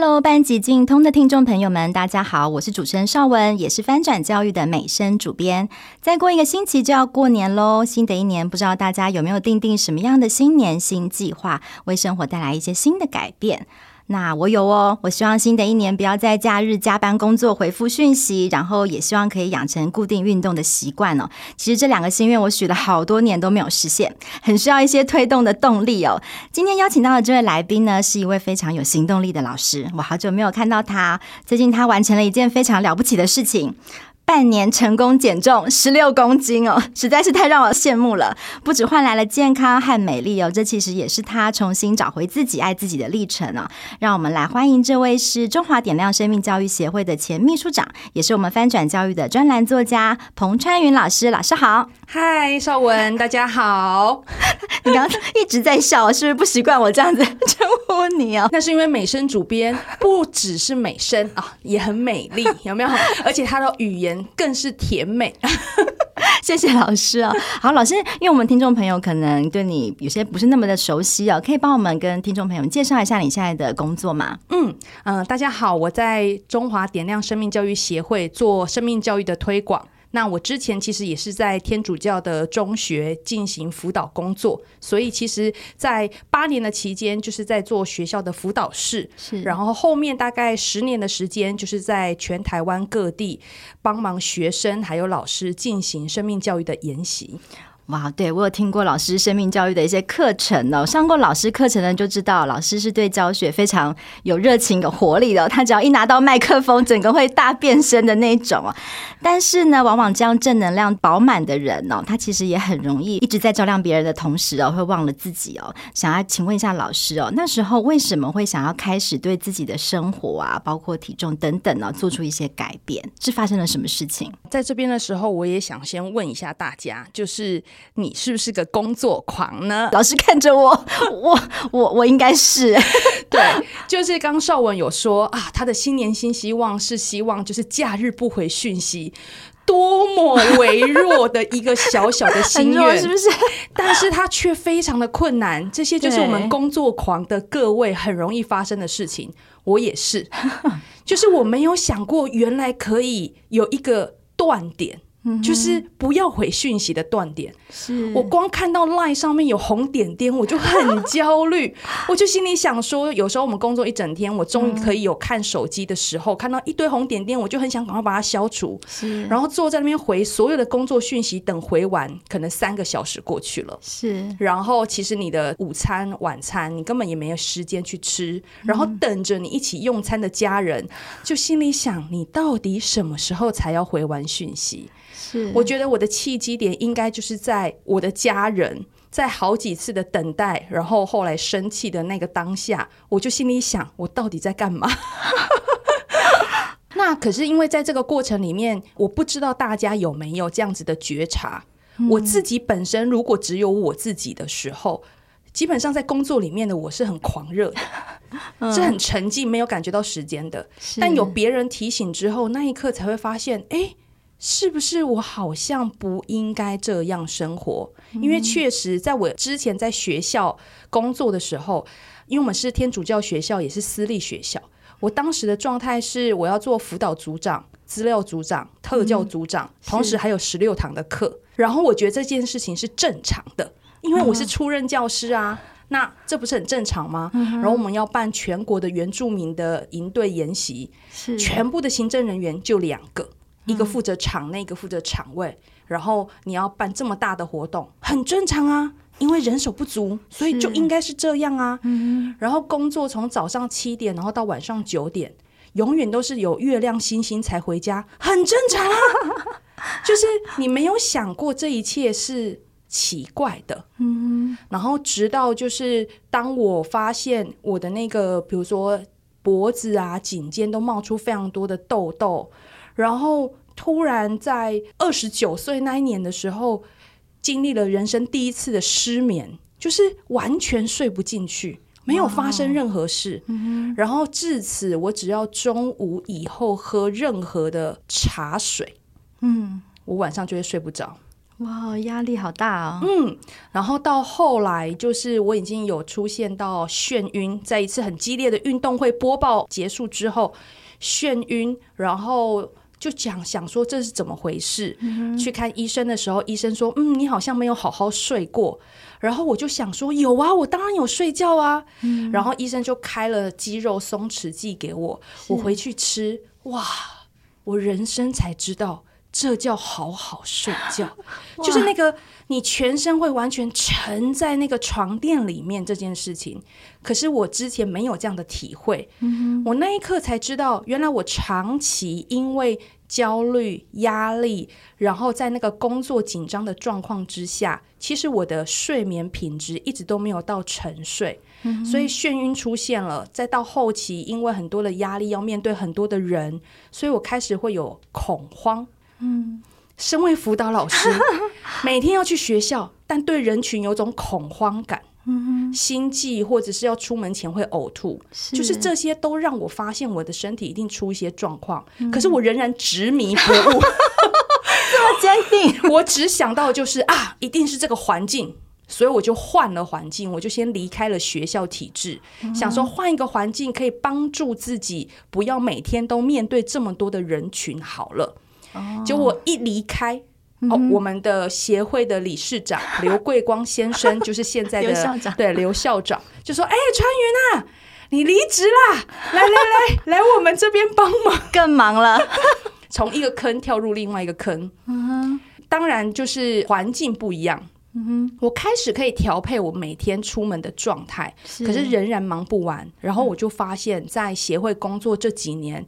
Hello，班级进通的听众朋友们，大家好，我是主持人邵文，也是翻转教育的美声主编。再过一个星期就要过年喽，新的一年不知道大家有没有定定什么样的新年新计划，为生活带来一些新的改变。那我有哦，我希望新的一年不要在假日加班工作回复讯息，然后也希望可以养成固定运动的习惯哦。其实这两个心愿我许了好多年都没有实现，很需要一些推动的动力哦。今天邀请到的这位来宾呢，是一位非常有行动力的老师，我好久没有看到他，最近他完成了一件非常了不起的事情。半年成功减重十六公斤哦，实在是太让我羡慕了。不止换来了健康和美丽哦，这其实也是他重新找回自己、爱自己的历程哦。让我们来欢迎这位是中华点亮生命教育协会的前秘书长，也是我们翻转教育的专栏作家彭川云老师。老师好，嗨，绍文，大家好。你刚刚一直在笑，是不是不习惯我这样子称呼你哦？那是因为美声主编不只是美声啊，也很美丽，有没有？而且他的语言。更是甜美，谢谢老师啊！好，老师，因为我们听众朋友可能对你有些不是那么的熟悉啊，可以帮我们跟听众朋友们介绍一下你现在的工作吗？嗯嗯、呃，大家好，我在中华点亮生命教育协会做生命教育的推广。那我之前其实也是在天主教的中学进行辅导工作，所以其实，在八年的期间就是在做学校的辅导室，是，然后后面大概十年的时间就是在全台湾各地帮忙学生还有老师进行生命教育的研习。哇，对，我有听过老师生命教育的一些课程哦，上过老师课程的人就知道，老师是对教学非常有热情、有活力的。他只要一拿到麦克风，整个会大变身的那种哦。但是呢，往往这样正能量饱满的人哦，他其实也很容易一直在照亮别人的同时哦，会忘了自己哦。想要请问一下老师哦，那时候为什么会想要开始对自己的生活啊，包括体重等等呢，做出一些改变？是发生了什么事情？在这边的时候，我也想先问一下大家，就是。你是不是个工作狂呢？老师看着我，我我我应该是 对，就是刚绍文有说啊，他的新年新希望是希望就是假日不回讯息，多么微弱的一个小小的心愿，是不是？但是他却非常的困难，这些就是我们工作狂的各位很容易发生的事情。我也是，就是我没有想过原来可以有一个断点。就是不要回讯息的断点，是我光看到 LINE 上面有红点点，我就很焦虑。我就心里想说，有时候我们工作一整天，我终于可以有看手机的时候，看到一堆红点点，我就很想赶快把它消除。是，然后坐在那边回所有的工作讯息，等回完，可能三个小时过去了。是，然后其实你的午餐、晚餐，你根本也没有时间去吃，然后等着你一起用餐的家人，就心里想，你到底什么时候才要回完讯息？是，我觉得我的契机点应该就是在我的家人在好几次的等待，然后后来生气的那个当下，我就心里想，我到底在干嘛？那可是因为在这个过程里面，我不知道大家有没有这样子的觉察。嗯、我自己本身如果只有我自己的时候，基本上在工作里面的我是很狂热的，嗯、是很沉浸，没有感觉到时间的。但有别人提醒之后，那一刻才会发现，哎。是不是我好像不应该这样生活？因为确实，在我之前在学校工作的时候，因为我们是天主教学校，也是私立学校，我当时的状态是我要做辅导组长、资料组长、特教组长，嗯、同时还有十六堂的课。然后我觉得这件事情是正常的，因为我是初任教师啊，嗯、那这不是很正常吗？嗯、然后我们要办全国的原住民的营队研习，是全部的行政人员就两个。一个负责场内，一个负责场位，然后你要办这么大的活动，很正常啊，因为人手不足，所以就应该是这样啊。然后工作从早上七点，然后到晚上九点，永远都是有月亮星星才回家，很正常啊。就是你没有想过这一切是奇怪的，嗯。然后直到就是当我发现我的那个，比如说脖子啊、颈肩都冒出非常多的痘痘。然后突然在二十九岁那一年的时候，经历了人生第一次的失眠，就是完全睡不进去，没有发生任何事。嗯、然后至此，我只要中午以后喝任何的茶水，嗯，我晚上就会睡不着。哇，压力好大啊、哦！嗯，然后到后来，就是我已经有出现到眩晕，在一次很激烈的运动会播报结束之后，眩晕，然后就讲想说这是怎么回事？去看医生的时候，医生说：“嗯，你好像没有好好睡过。”然后我就想说：“有啊，我当然有睡觉啊。”然后医生就开了肌肉松弛剂给我，我回去吃，哇，我人生才知道。这叫好好睡觉，就是那个你全身会完全沉在那个床垫里面这件事情。可是我之前没有这样的体会，嗯、我那一刻才知道，原来我长期因为焦虑、压力，然后在那个工作紧张的状况之下，其实我的睡眠品质一直都没有到沉睡，嗯、所以眩晕出现了。再到后期，因为很多的压力要面对很多的人，所以我开始会有恐慌。嗯，身为辅导老师，每天要去学校，但对人群有种恐慌感，嗯，心悸或者是要出门前会呕吐，是就是这些都让我发现我的身体一定出一些状况，嗯、可是我仍然执迷不悟，这么坚定。我只想到就是啊，一定是这个环境，所以我就换了环境，我就先离开了学校体制，嗯、想说换一个环境可以帮助自己，不要每天都面对这么多的人群。好了。就我一离开，嗯、哦，我们的协会的理事长 刘桂光先生，就是现在的刘校长，对刘校长就说：“哎、欸，川云啊，你离职啦，来来来，来我们这边帮忙，更忙了，从一个坑跳入另外一个坑。嗯哼，当然就是环境不一样。嗯哼，我开始可以调配我每天出门的状态，可是仍然忙不完。然后我就发现，在协会工作这几年。”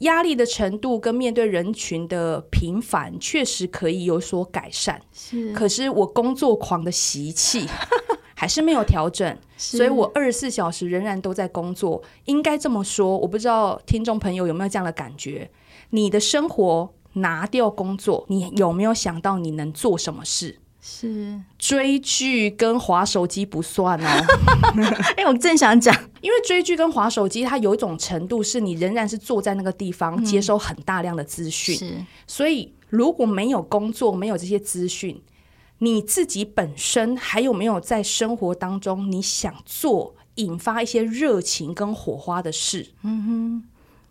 压力的程度跟面对人群的频繁，确实可以有所改善。是，可是我工作狂的习气 还是没有调整，所以我二十四小时仍然都在工作。应该这么说，我不知道听众朋友有没有这样的感觉？你的生活拿掉工作，你有没有想到你能做什么事？是追剧跟划手机不算哦。哎、欸，我正想讲，因为追剧跟划手机，它有一种程度是你仍然是坐在那个地方接收很大量的资讯。是、嗯，所以如果没有工作，没有这些资讯，你自己本身还有没有在生活当中你想做引发一些热情跟火花的事？嗯哼，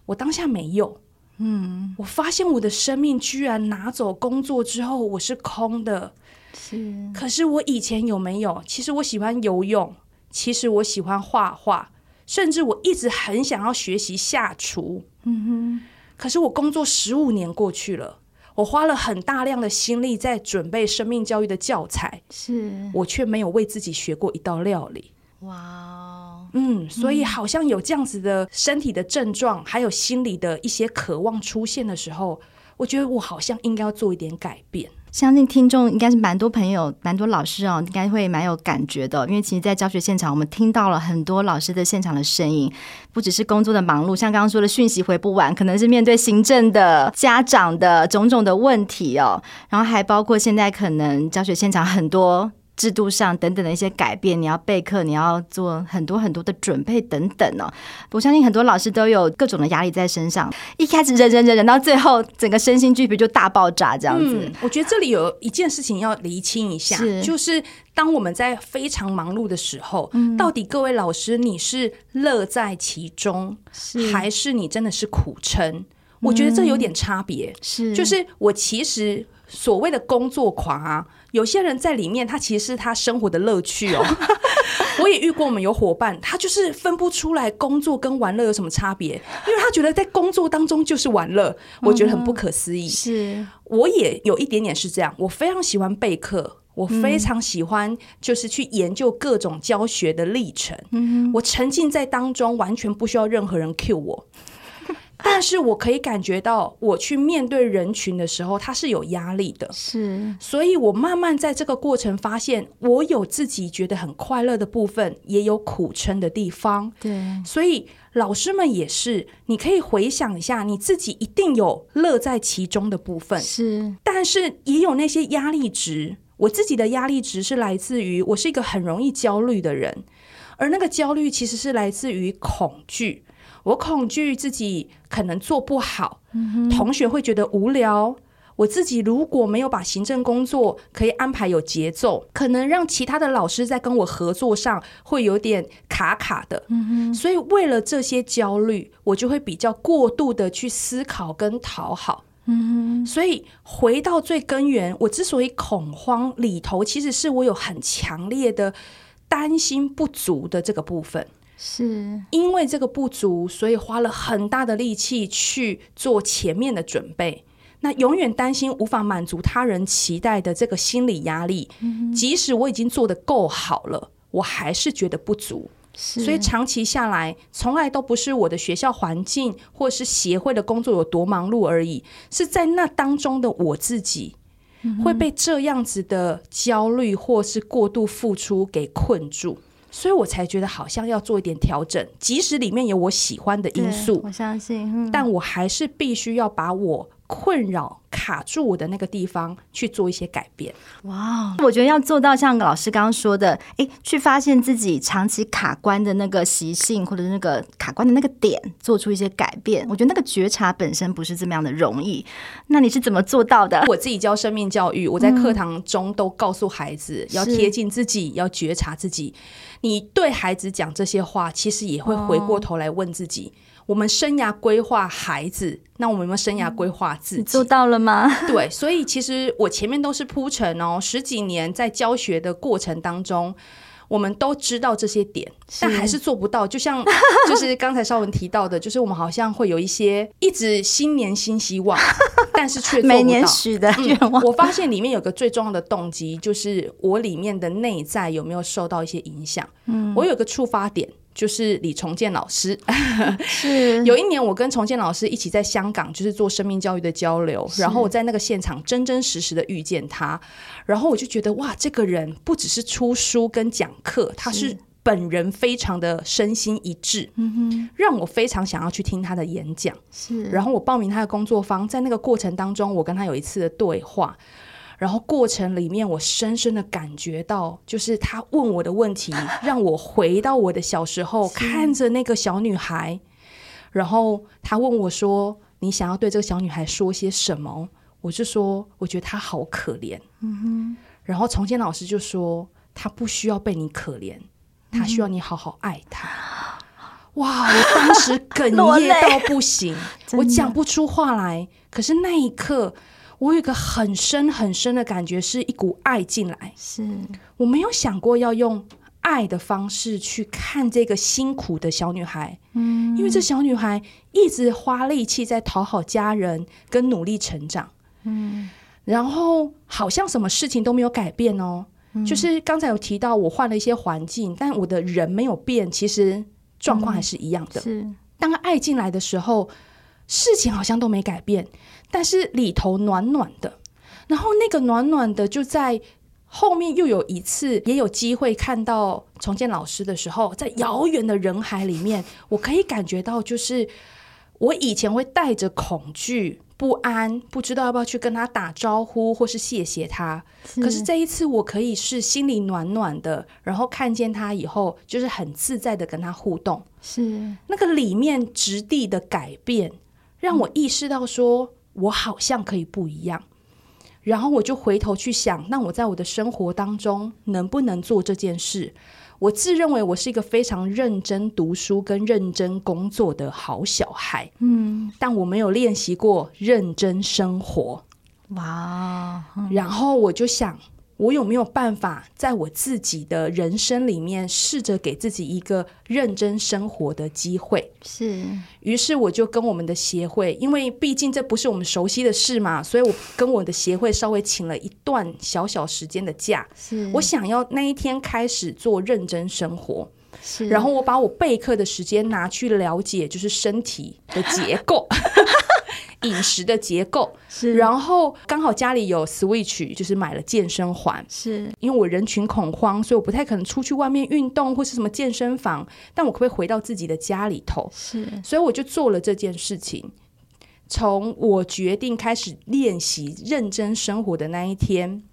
我当下没有。嗯，我发现我的生命居然拿走工作之后，我是空的。是，可是我以前有没有？其实我喜欢游泳，其实我喜欢画画，甚至我一直很想要学习下厨。嗯哼。可是我工作十五年过去了，我花了很大量的心力在准备生命教育的教材，是我却没有为自己学过一道料理。哇，嗯，所以好像有这样子的身体的症状，还有心理的一些渴望出现的时候，我觉得我好像应该要做一点改变。相信听众应该是蛮多朋友、蛮多老师哦，应该会蛮有感觉的。因为其实，在教学现场，我们听到了很多老师的现场的声音，不只是工作的忙碌，像刚刚说的讯息回不完，可能是面对行政的、家长的种种的问题哦，然后还包括现在可能教学现场很多。制度上等等的一些改变，你要备课，你要做很多很多的准备等等哦。我相信很多老师都有各种的压力在身上，一开始忍忍忍忍，到最后整个身心俱疲就大爆炸这样子。嗯，我觉得这里有一件事情要厘清一下，是就是当我们在非常忙碌的时候，嗯，到底各位老师你是乐在其中，是还是你真的是苦撑？我觉得这有点差别。是，就是我其实所谓的工作狂啊。有些人在里面，他其实是他生活的乐趣哦。我也遇过，我们有伙伴，他就是分不出来工作跟玩乐有什么差别，因为他觉得在工作当中就是玩乐，我觉得很不可思议。是，我也有一点点是这样，我非常喜欢备课，我非常喜欢就是去研究各种教学的历程。嗯，我沉浸在当中，完全不需要任何人 cue 我。但是我可以感觉到，我去面对人群的时候，他是有压力的。是，所以我慢慢在这个过程发现，我有自己觉得很快乐的部分，也有苦撑的地方。对，所以老师们也是，你可以回想一下，你自己一定有乐在其中的部分。是，但是也有那些压力值。我自己的压力值是来自于我是一个很容易焦虑的人，而那个焦虑其实是来自于恐惧。我恐惧自己可能做不好，嗯、同学会觉得无聊。我自己如果没有把行政工作可以安排有节奏，可能让其他的老师在跟我合作上会有点卡卡的。嗯、所以为了这些焦虑，我就会比较过度的去思考跟讨好。嗯、所以回到最根源，我之所以恐慌里头，其实是我有很强烈的担心不足的这个部分。是因为这个不足，所以花了很大的力气去做前面的准备。那永远担心无法满足他人期待的这个心理压力，嗯、即使我已经做得够好了，我还是觉得不足。所以长期下来，从来都不是我的学校环境或是协会的工作有多忙碌而已，是在那当中的我自己会被这样子的焦虑或是过度付出给困住。所以我才觉得好像要做一点调整，即使里面有我喜欢的因素，我相信，嗯，但我还是必须要把我困扰卡住我的那个地方去做一些改变。哇，我觉得要做到像老师刚刚说的，哎，去发现自己长期卡关的那个习性，或者那个卡关的那个点，做出一些改变。我觉得那个觉察本身不是这么样的容易。那你是怎么做到的？我自己教生命教育，我在课堂中都告诉孩子，嗯，要贴近自己，要觉察自己。你对孩子讲这些话，其实也会回过头来问自己：哦、我们生涯规划孩子，那我们有没有生涯规划自己？你做到了吗？对，所以其实我前面都是铺陈哦，十几年在教学的过程当中。我们都知道这些点，但还是做不到。就像 就是刚才绍文提到的，就是我们好像会有一些一直新年新希望，但是却。每年许的愿望。嗯，我发现里面有个最重要的动机，就是我里面的内在有没有受到一些影响。嗯，我有个触发点。就是李重建老师，是。有一年我跟重建老师一起在香港，就是做生命教育的交流，然后我在那个现场真真实实的遇见他，然后我就觉得哇，这个人不只是出书跟讲课，他是。本人非常的身心一致，嗯哼，让我非常想要去听他的演讲，是，然后我报名他的工作坊，在那个过程当中，我跟他有一次的对话。然后过程里面，我深深的感觉到，就是他问我的问题，让我回到我的小时候，看着那个小女孩。然后他问我说：“你想要对这个小女孩说些什么？”我就说：“我觉得她好可怜。”嗯哼。然后崇建老师就说：“她不需要被你可怜，她需要你好好爱她。嗯”哇！我当时哽 咽到不行，我讲不出话来。可是那一刻。我有一个很深很深的感觉，是一股爱进来。是我没有想过要用爱的方式去看这个辛苦的小女孩，嗯，因为这小女孩一直花力气在讨好家人跟努力成长，嗯，然后好像什么事情都没有改变哦，嗯，就是刚才有提到我换了一些环境，但我的人没有变，其实状况还是一样的。嗯，是。当爱进来的时候，事情好像都没改变。但是里头暖暖的，然后那个暖暖的就在后面又有一次也有机会看到重建老师的时候，在遥远的人海里面，我可以感觉到，就是我以前会带着恐惧、不安，不知道要不要去跟他打招呼或是谢谢他。可是这一次，我可以是心里暖暖的，然后看见他以后，就是很自在的跟他互动。是那个里面质地的改变，让我意识到说。我好像可以不一样，然后我就回头去想，那我在我的生活当中能不能做这件事？我自认为我是一个非常认真读书跟认真工作的好小孩，嗯，但我没有练习过认真生活。哇，然后我就想。我有没有办法在我自己的人生里面试着给自己一个认真生活的机会？是，于是我就跟我们的协会，因为毕竟这不是我们熟悉的事嘛，所以我跟我的协会稍微请了一段小小时间的假。是，我想要那一天开始做认真生活。是，然后我把我备课的时间拿去了解，就是身体的结构。饮食的结构是，然后刚好家里有 Switch，就是买了健身环。是，因为我人群恐慌，所以我不太可能出去外面运动或是什么健身房。但我可不可以回到自己的家里头？是，所以我就做了这件事情。从我决定开始练习认真生活的那一天，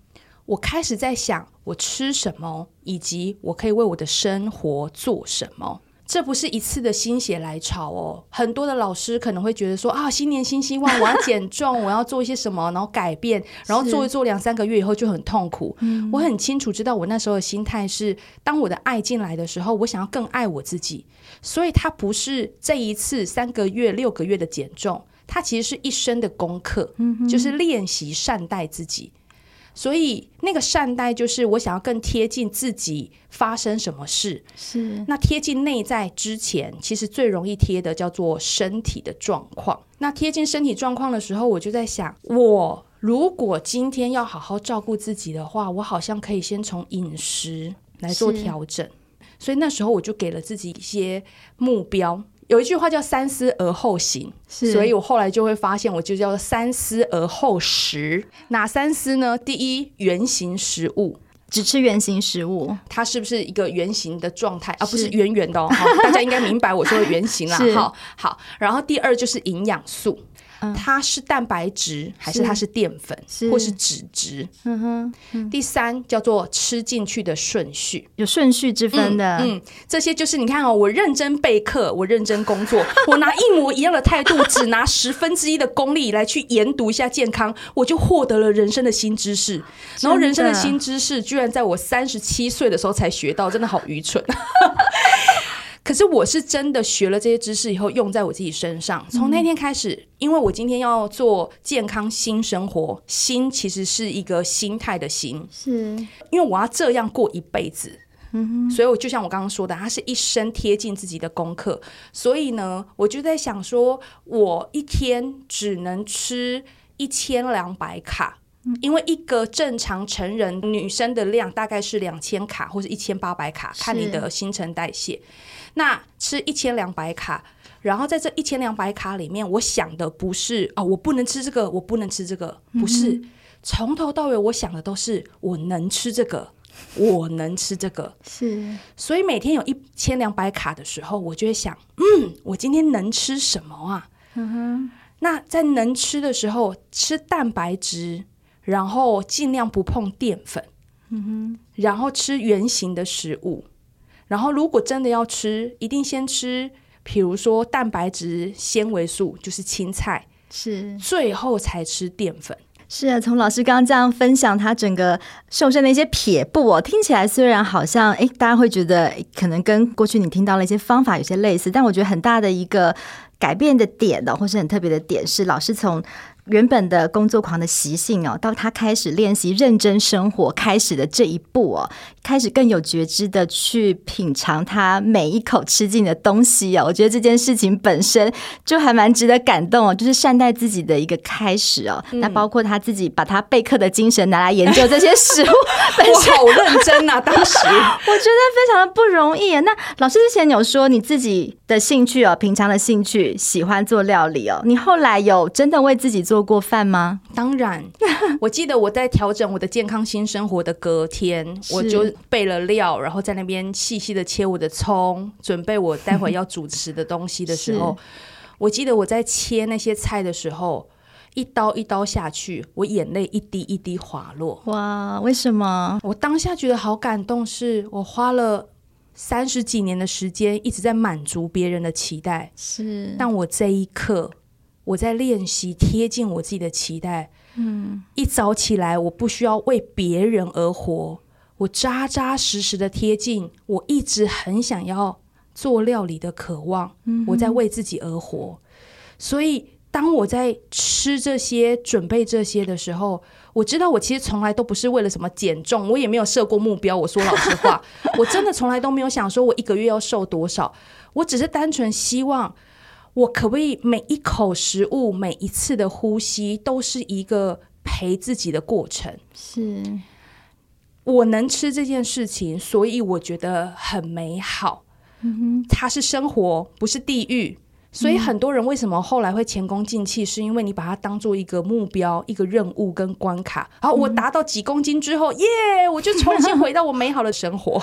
我开始在想我吃什么，以及我可以为我的生活做什么。这不是一次的心血来潮哦，很多的老师可能会觉得说啊，新年新希望，我要减重，我要做一些什么，然后改变，然后做一做两三个月以后就很痛苦。我很清楚知道我那时候的心态是，当我的爱进来的时候，我想要更爱我自己，所以它不是这一次三个月、六个月的减重，它其实是一生的功课，就是练习善待自己。所以那个善待就是我想要更贴近自己发生什么事，是那贴近内在之前，其实最容易贴的叫做身体的状况。那贴近身体状况的时候，我就在想，我如果今天要好好照顾自己的话，我好像可以先从饮食来做调整。所以那时候我就给了自己一些目标。有一句话叫“三思而后行”，所以我后来就会发现，我就叫“三思而后食”。哪三思呢？第一，原形食物，只吃圆形食物，它是不是一个圆形的状态啊？不是圆圆的哦，大家应该明白我说的圆形啦。好，好。然后第二就是营养素。它是蛋白质还是它是淀粉，或是脂质？嗯哼。嗯，第三叫做吃进去的顺序，有顺序之分的。嗯，嗯，这些就是你看哦，我认真备课，我认真工作，我拿一模一样的态度，只拿十分之一的功力来去研读一下健康，我就获得了人生的新知识。然后人生的新知识，居然在我三十七岁的时候才学到，真的好愚蠢。可是我是真的学了这些知识以后，用在我自己身上。从那天开始，因为我今天要做健康新生活，心其实是一个心态的心，是因为我要这样过一辈子。所以我就像我刚刚说的，它是一生贴近自己的功课。所以呢，我就在想说，我一天只能吃一千两百卡，因为一个正常成人女生的量大概是两千卡或者一千八百卡，看你的新陈代谢。那吃一千两百卡，然后在这一千两百卡里面，我想的不是哦，我不能吃这个，我不能吃这个，不是，嗯、从头到尾我想的都是我能吃这个，我能吃这个，是。所以每天有一千两百卡的时候，我就会想，嗯，我今天能吃什么啊？嗯哼。那在能吃的时候，吃蛋白质，然后尽量不碰淀粉，嗯哼，然后吃圆形的食物。然后，如果真的要吃，一定先吃，比如说蛋白质、纤维素，就是青菜，是最后才吃淀粉。是啊，从老师刚刚这样分享他整个瘦身的一些撇步哦，听起来虽然好像诶，大家会觉得可能跟过去你听到了一些方法有些类似，但我觉得很大的一个改变的点呢，或是很特别的点是，老师从。原本的工作狂的习性哦，到他开始练习认真生活开始的这一步哦，开始更有觉知的去品尝他每一口吃进的东西哦，我觉得这件事情本身就还蛮值得感动哦，就是善待自己的一个开始哦。嗯、那包括他自己把他备课的精神拿来研究这些食物，我好认真啊！当时我觉得非常的不容易啊。那老师之前有说你自己的兴趣哦，平常的兴趣喜欢做料理哦，你后来有真的为自己做做过饭吗？当然，我记得我在调整我的健康新生活的隔天，我就备了料，然后在那边细细的切我的葱，准备我待会要主持的东西的时候，我记得我在切那些菜的时候，一刀一刀下去，我眼泪一滴一滴滑落。哇，为什么？我当下觉得好感动，是我花了三十几年的时间一直在满足别人的期待，是，但我这一刻。我在练习贴近我自己的期待，嗯，一早起来，我不需要为别人而活，我扎扎实实的贴近我一直很想要做料理的渴望，嗯，我在为自己而活。所以，当我在吃这些、准备这些的时候，我知道我其实从来都不是为了什么减重，我也没有设过目标。我说老实话，我真的从来都没有想说我一个月要瘦多少，我只是单纯希望。我可不可以每一口食物、每一次的呼吸都是一个陪自己的过程？是，我能吃这件事情，所以我觉得很美好。嗯哼，它是生活，不是地狱。所以很多人为什么后来会前功尽弃，是因为你把它当做一个目标、一个任务跟关卡。好，我达到几公斤之后，耶，我就重新回到我美好的生活。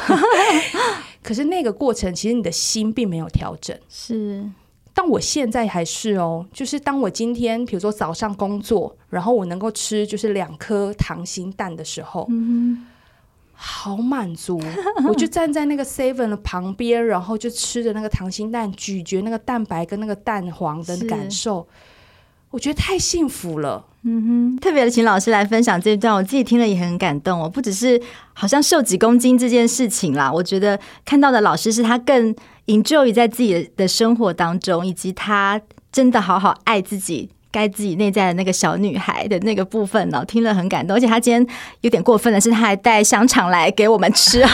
可是那个过程，其实你的心并没有调整。是。但我现在还是哦，就是当我今天比如说早上工作，然后我能够吃就是两颗溏心蛋的时候，嗯，好满足。我就站在那个 seven 的旁边，然后就吃着那个溏心蛋，咀嚼那个蛋白跟那个蛋黄的感受。我觉得太幸福了，嗯哼。特别的，请老师来分享这一段，我自己听了也很感动哦。不只是好像瘦几公斤这件事情啦，我觉得看到的老师是他更 enjoy 在自己的生活当中，以及他真的好好爱自己。该自己内在的那个小女孩的那个部分呢，听了很感动。而且他今天有点过分的是，他还带香肠来给我们吃，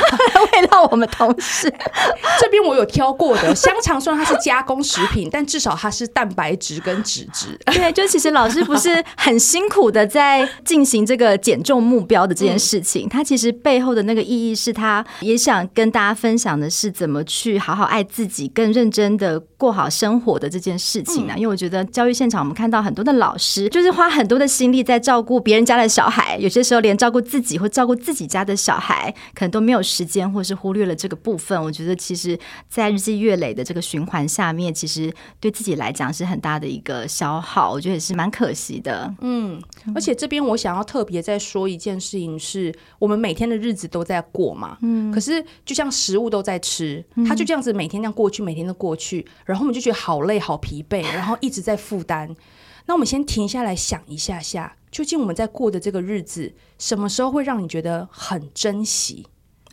喂到我们同事。这边我有挑过的香肠，虽然它是加工食品，但至少它是蛋白质跟脂质。对，就其实老师不是很辛苦的在进行这个减重目标的这件事情，他其实背后的那个意义是他也想跟大家分享的是怎么去好好爱自己，更认真的过好生活的这件事情呢。因为我觉得教育现场我们看到很。很多的老师就是花很多的心力在照顾别人家的小孩，有些时候连照顾自己或照顾自己家的小孩，可能都没有时间，或是忽略了这个部分。我觉得，其实，在日积月累的这个循环下面，其实对自己来讲是很大的一个消耗。我觉得也是蛮可惜的。嗯，而且这边我想要特别再说一件事情是，是我们每天的日子都在过嘛。嗯，可是就像食物都在吃，它就这样子每天这样过去，每天都过去，然后我们就觉得好累、好疲惫，然后一直在负担。那我们先停下来想一下下，究竟我们在过的这个日子，什么时候会让你觉得很珍惜？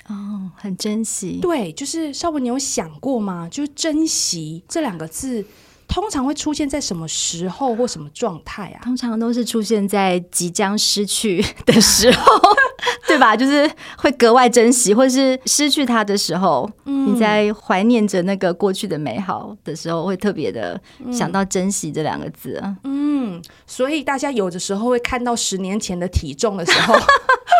哦，很珍惜。对，就是邵文，你有想过吗？就是珍惜这两个字，通常会出现在什么时候或什么状态啊？通常都是出现在即将失去的时候。对吧？就是会格外珍惜，或是失去它的时候，嗯、你在怀念着那个过去的美好的时候，会特别的想到珍惜这两个字啊。嗯，所以大家有的时候会看到十年前的体重的时候，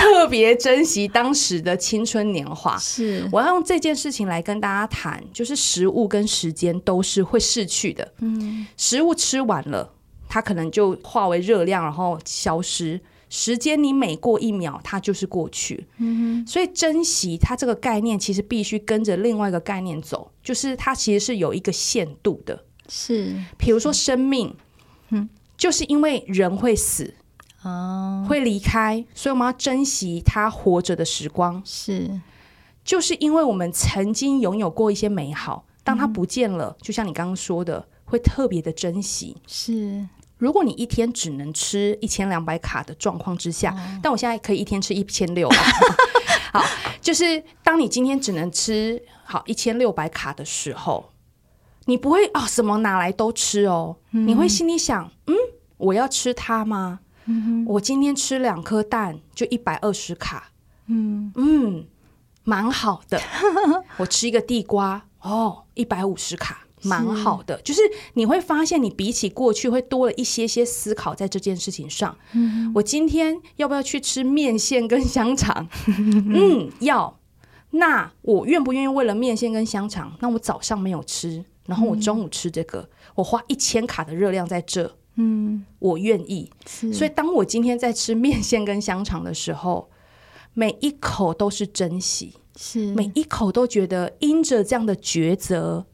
特别珍惜当时的青春年华。是，我要用这件事情来跟大家谈，就是食物跟时间都是会逝去的。嗯，食物吃完了，它可能就化为热量，然后消失。时间，你每过一秒，它就是过去。嗯哼，所以珍惜它这个概念，其实必须跟着另外一个概念走，就是它其实是有一个限度的。是，比如说生命，嗯，就是因为人会死，哦，会离开，所以我们要珍惜他活着的时光。是，就是因为我们曾经拥有过一些美好，当他不见了，嗯，就像你刚刚说的，会特别的珍惜。是。如果你一天只能吃一千两百卡的状况之下，哦、但我现在可以一天吃一千六。好，就是当你今天只能吃好一千六百卡的时候，你不会啊、哦、什么拿来都吃哦，嗯、你会心里想，嗯，我要吃它吗？嗯、我今天吃两颗蛋就一百二十卡，嗯嗯，蛮好的。我吃一个地瓜，哦，一百五十卡。蛮好的，就是你会发现，你比起过去会多了一些些思考在这件事情上。嗯，我今天要不要去吃面线跟香肠？嗯，要。那我愿不愿意为了面线跟香肠？那我早上没有吃，然后我中午吃这个，嗯、我花一千卡的热量在这。嗯，我愿意。所以当我今天在吃面线跟香肠的时候，每一口都是珍惜，是。每一口都觉得因着这样的抉择。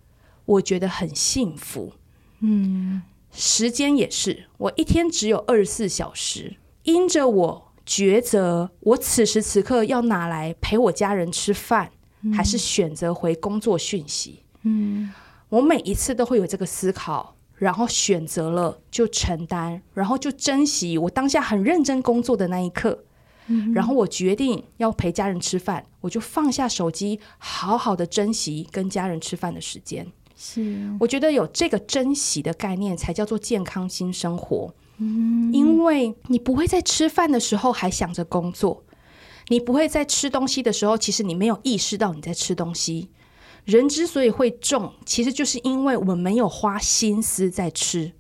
我觉得很幸福，嗯，时间也是，我一天只有二十四小时，因着我抉择，我此时此刻要拿来陪我家人吃饭，嗯、还是选择回工作讯息，嗯，我每一次都会有这个思考，然后选择了就承担，然后就珍惜我当下很认真工作的那一刻，嗯、然后我决定要陪家人吃饭，我就放下手机，好好的珍惜跟家人吃饭的时间。是，我觉得有这个珍惜的概念，才叫做健康新生活。嗯，因为你不会在吃饭的时候还想着工作，你不会在吃东西的时候，其实你没有意识到你在吃东西。人之所以会重，其实就是因为我们没有花心思在吃。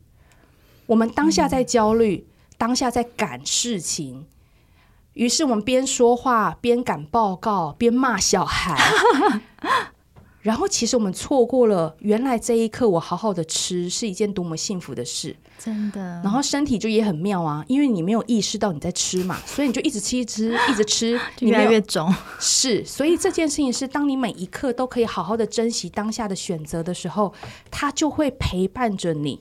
我们当下在焦虑，当下在赶事情，于是我们边说话边赶报告边骂小孩。然后其实我们错过了原来这一刻我好好的吃是一件多么幸福的事，真的。然后身体就也很妙啊，因为你没有意识到你在吃嘛，所以你就一直吃一直吃，一直吃，越来越肿。是，所以这件事情是当你每一刻都可以好好的珍惜当下的选择的时候，它就会陪伴着你。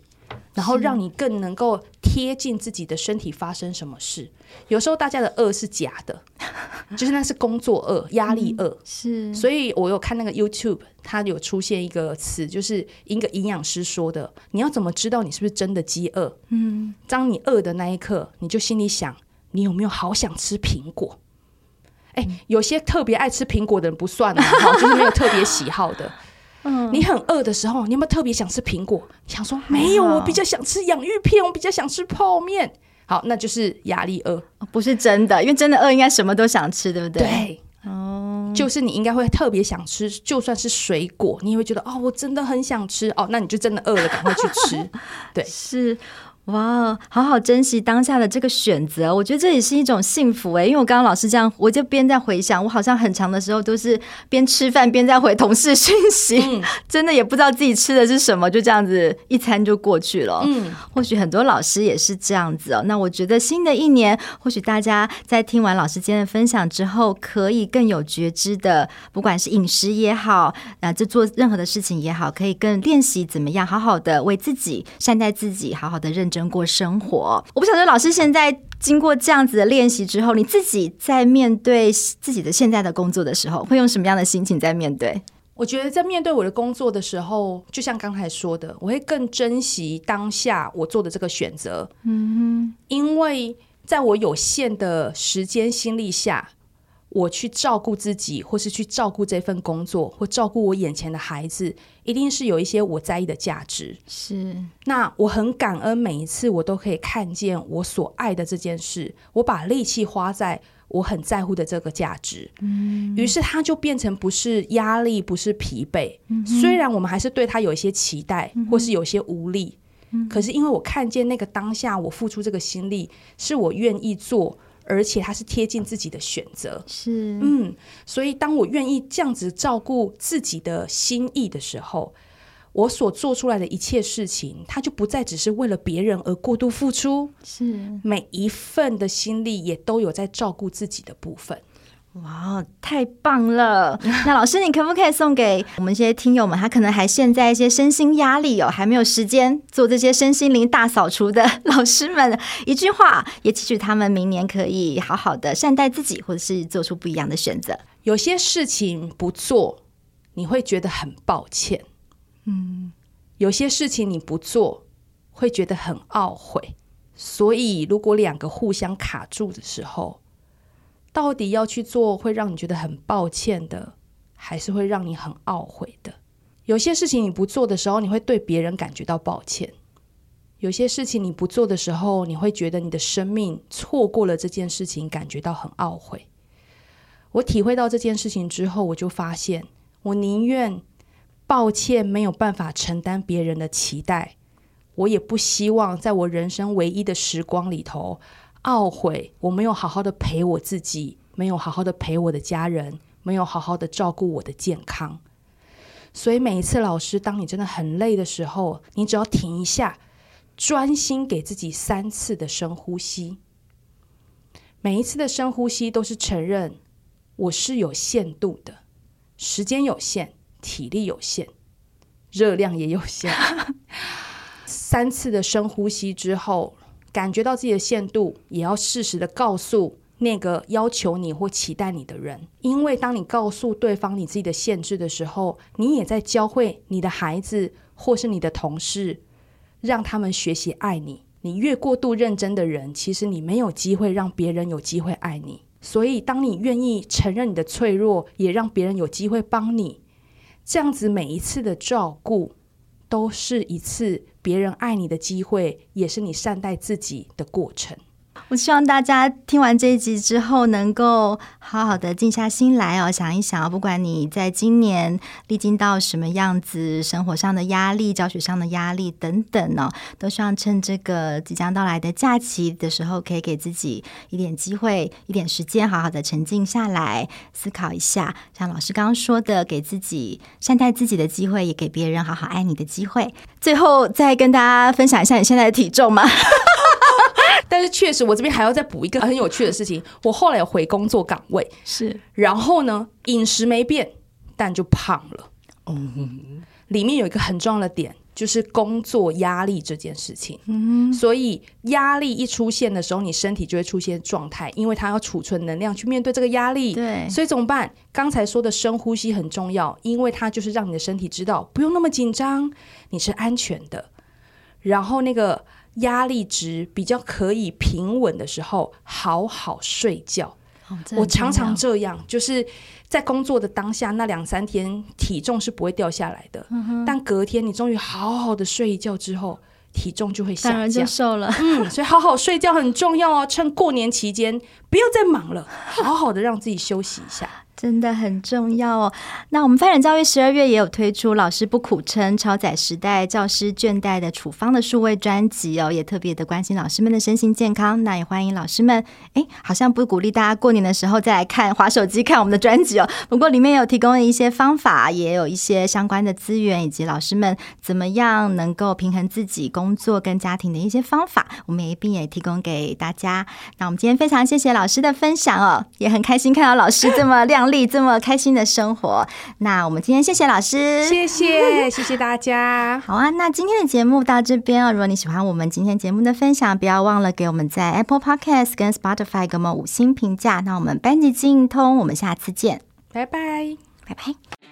然后让你更能够贴近自己的身体发生什么事。有时候大家的饿是假的，就是那是工作饿、压力饿。是，所以我有看那个 YouTube，它有出现一个词，就是一个营养师说的：你要怎么知道你是不是真的饥饿？嗯，当你饿的那一刻，你就心里想，你有没有好想吃苹果？哎，有些特别爱吃苹果的人不算啊，就是没有特别喜好的。嗯，你很饿的时候，你有没有特别想吃苹果？想说没有，我比较想吃洋芋片，我比较想吃泡面。好，那就是压力饿，不是真的，因为真的饿应该什么都想吃，对不对？对，哦，就是你应该会特别想吃，就算是水果，你也会觉得哦，我真的很想吃哦，那你就真的饿了，赶快去吃。对，是。哇，好好珍惜当下的这个选择，我觉得这也是一种幸福诶。因为我刚刚老师这样，我就边在回想，我好像很长的时候都是边吃饭边在回同事讯息，嗯，真的也不知道自己吃的是什么，就这样子一餐就过去了。嗯，或许很多老师也是这样子哦。那我觉得新的一年，或许大家在听完老师今天的分享之后，可以更有觉知的，不管是饮食也好，啊，这做任何的事情也好，可以更练习怎么样好好的为自己善待自己，好好的认。过生活，我不晓得老师现在经过这样子的练习之后，你自己在面对自己的现在的工作的时候，会用什么样的心情在面对？我觉得在面对我的工作的时候，就像刚才说的，我会更珍惜当下我做的这个选择。嗯哼，因为在我有限的时间心力下。我去照顾自己，或是去照顾这份工作，或照顾我眼前的孩子，一定是有一些我在意的价值。是，那我很感恩每一次我都可以看见我所爱的这件事，我把力气花在我很在乎的这个价值。嗯，于是它就变成不是压力，不是疲惫。嗯，虽然我们还是对他有一些期待，或是有些无力，嗯，可是因为我看见那个当下，我付出这个心力，是我愿意做。而且他是贴近自己的选择，是。嗯，所以当我愿意这样子照顾自己的心意的时候，我所做出来的一切事情，它就不再只是为了别人而过度付出，是。每一份的心力也都有在照顾自己的部分。哇，太棒了！那老师，你可不可以送给我们一些听友们，他可能还陷在一些身心压力哦，还没有时间做这些身心灵大扫除的老师们一句话，也期许他们明年可以好好的善待自己，或者是做出不一样的选择。有些事情不做，你会觉得很抱歉，嗯，有些事情你不做，会觉得很懊悔。所以，如果两个互相卡住的时候，到底要去做会让你觉得很抱歉的，还是会让你很懊悔的？有些事情你不做的时候，你会对别人感觉到抱歉；有些事情你不做的时候，你会觉得你的生命错过了这件事情，感觉到很懊悔。我体会到这件事情之后，我就发现，我宁愿抱歉没有办法承担别人的期待，我也不希望在我人生唯一的时光里头。懊悔，我没有好好的陪我自己，没有好好的陪我的家人，没有好好的照顾我的健康。所以每一次，老师，当你真的很累的时候，你只要停一下，专心给自己三次的深呼吸。每一次的深呼吸都是承认我是有限度的，时间有限，体力有限，热量也有限。三次的深呼吸之后。感觉到自己的限度，也要适时的告诉那个要求你或期待你的人，因为当你告诉对方你自己的限制的时候，你也在教会你的孩子或是你的同事，让他们学习爱你。你越过度认真的人，其实你没有机会让别人有机会爱你。所以，当你愿意承认你的脆弱，也让别人有机会帮你，这样子每一次的照顾，都是一次别人爱你的机会，也是你善待自己的过程。我希望大家听完这一集之后，能够好好的静下心来哦，想一想，不管你在今年历经到什么样子，生活上的压力、教学上的压力等等哦，都希望趁这个即将到来的假期的时候，可以给自己一点机会、一点时间，好好的沉静下来，思考一下。像老师刚刚说的，给自己善待自己的机会，也给别人好好爱你的机会。最后再跟大家分享一下你现在的体重吗？但是确实，我这边还要再补一个很有趣的事情。我后来有回工作岗位，是，然后呢，饮食没变，但就胖了。嗯，里面有一个很重要的点，就是工作压力这件事情。嗯，所以压力一出现的时候，你身体就会出现状态，因为它要储存能量去面对这个压力。对，所以怎么办？刚才说的深呼吸很重要，因为它就是让你的身体知道不用那么紧张，你是安全的。然后那个。压力值比较可以平稳的时候，好好睡觉。哦、我常常这样，就是在工作的当下那两三天，体重是不会掉下来的。嗯、但隔天你终于好好的睡一觉之后，体重就会下降，就瘦了。嗯，所以好好睡觉很重要哦。趁过年期间，不要再忙了，好好的让自己休息一下。真的很重要哦。那我们翻转教育十二月也有推出“老师不苦撑，超载时代教师倦怠的处方”的数位专辑哦，也特别的关心老师们的身心健康。那也欢迎老师们，哎，好像不鼓励大家过年的时候再来看划手机看我们的专辑哦。不过里面有提供了一些方法，也有一些相关的资源，以及老师们怎么样能够平衡自己工作跟家庭的一些方法，我们也一并也提供给大家。那我们今天非常谢谢老师的分享哦，也很开心看到老师这么亮丽。这么开心的生活，那我们今天谢谢老师，谢谢 谢谢大家。好啊，那今天的节目到这边哦。如果你喜欢我们今天节目的分享，不要忘了给我们在 Apple Podcast 跟 Spotify 给我们五星评价。那我们班级经营通，我们下次见，拜拜，拜拜。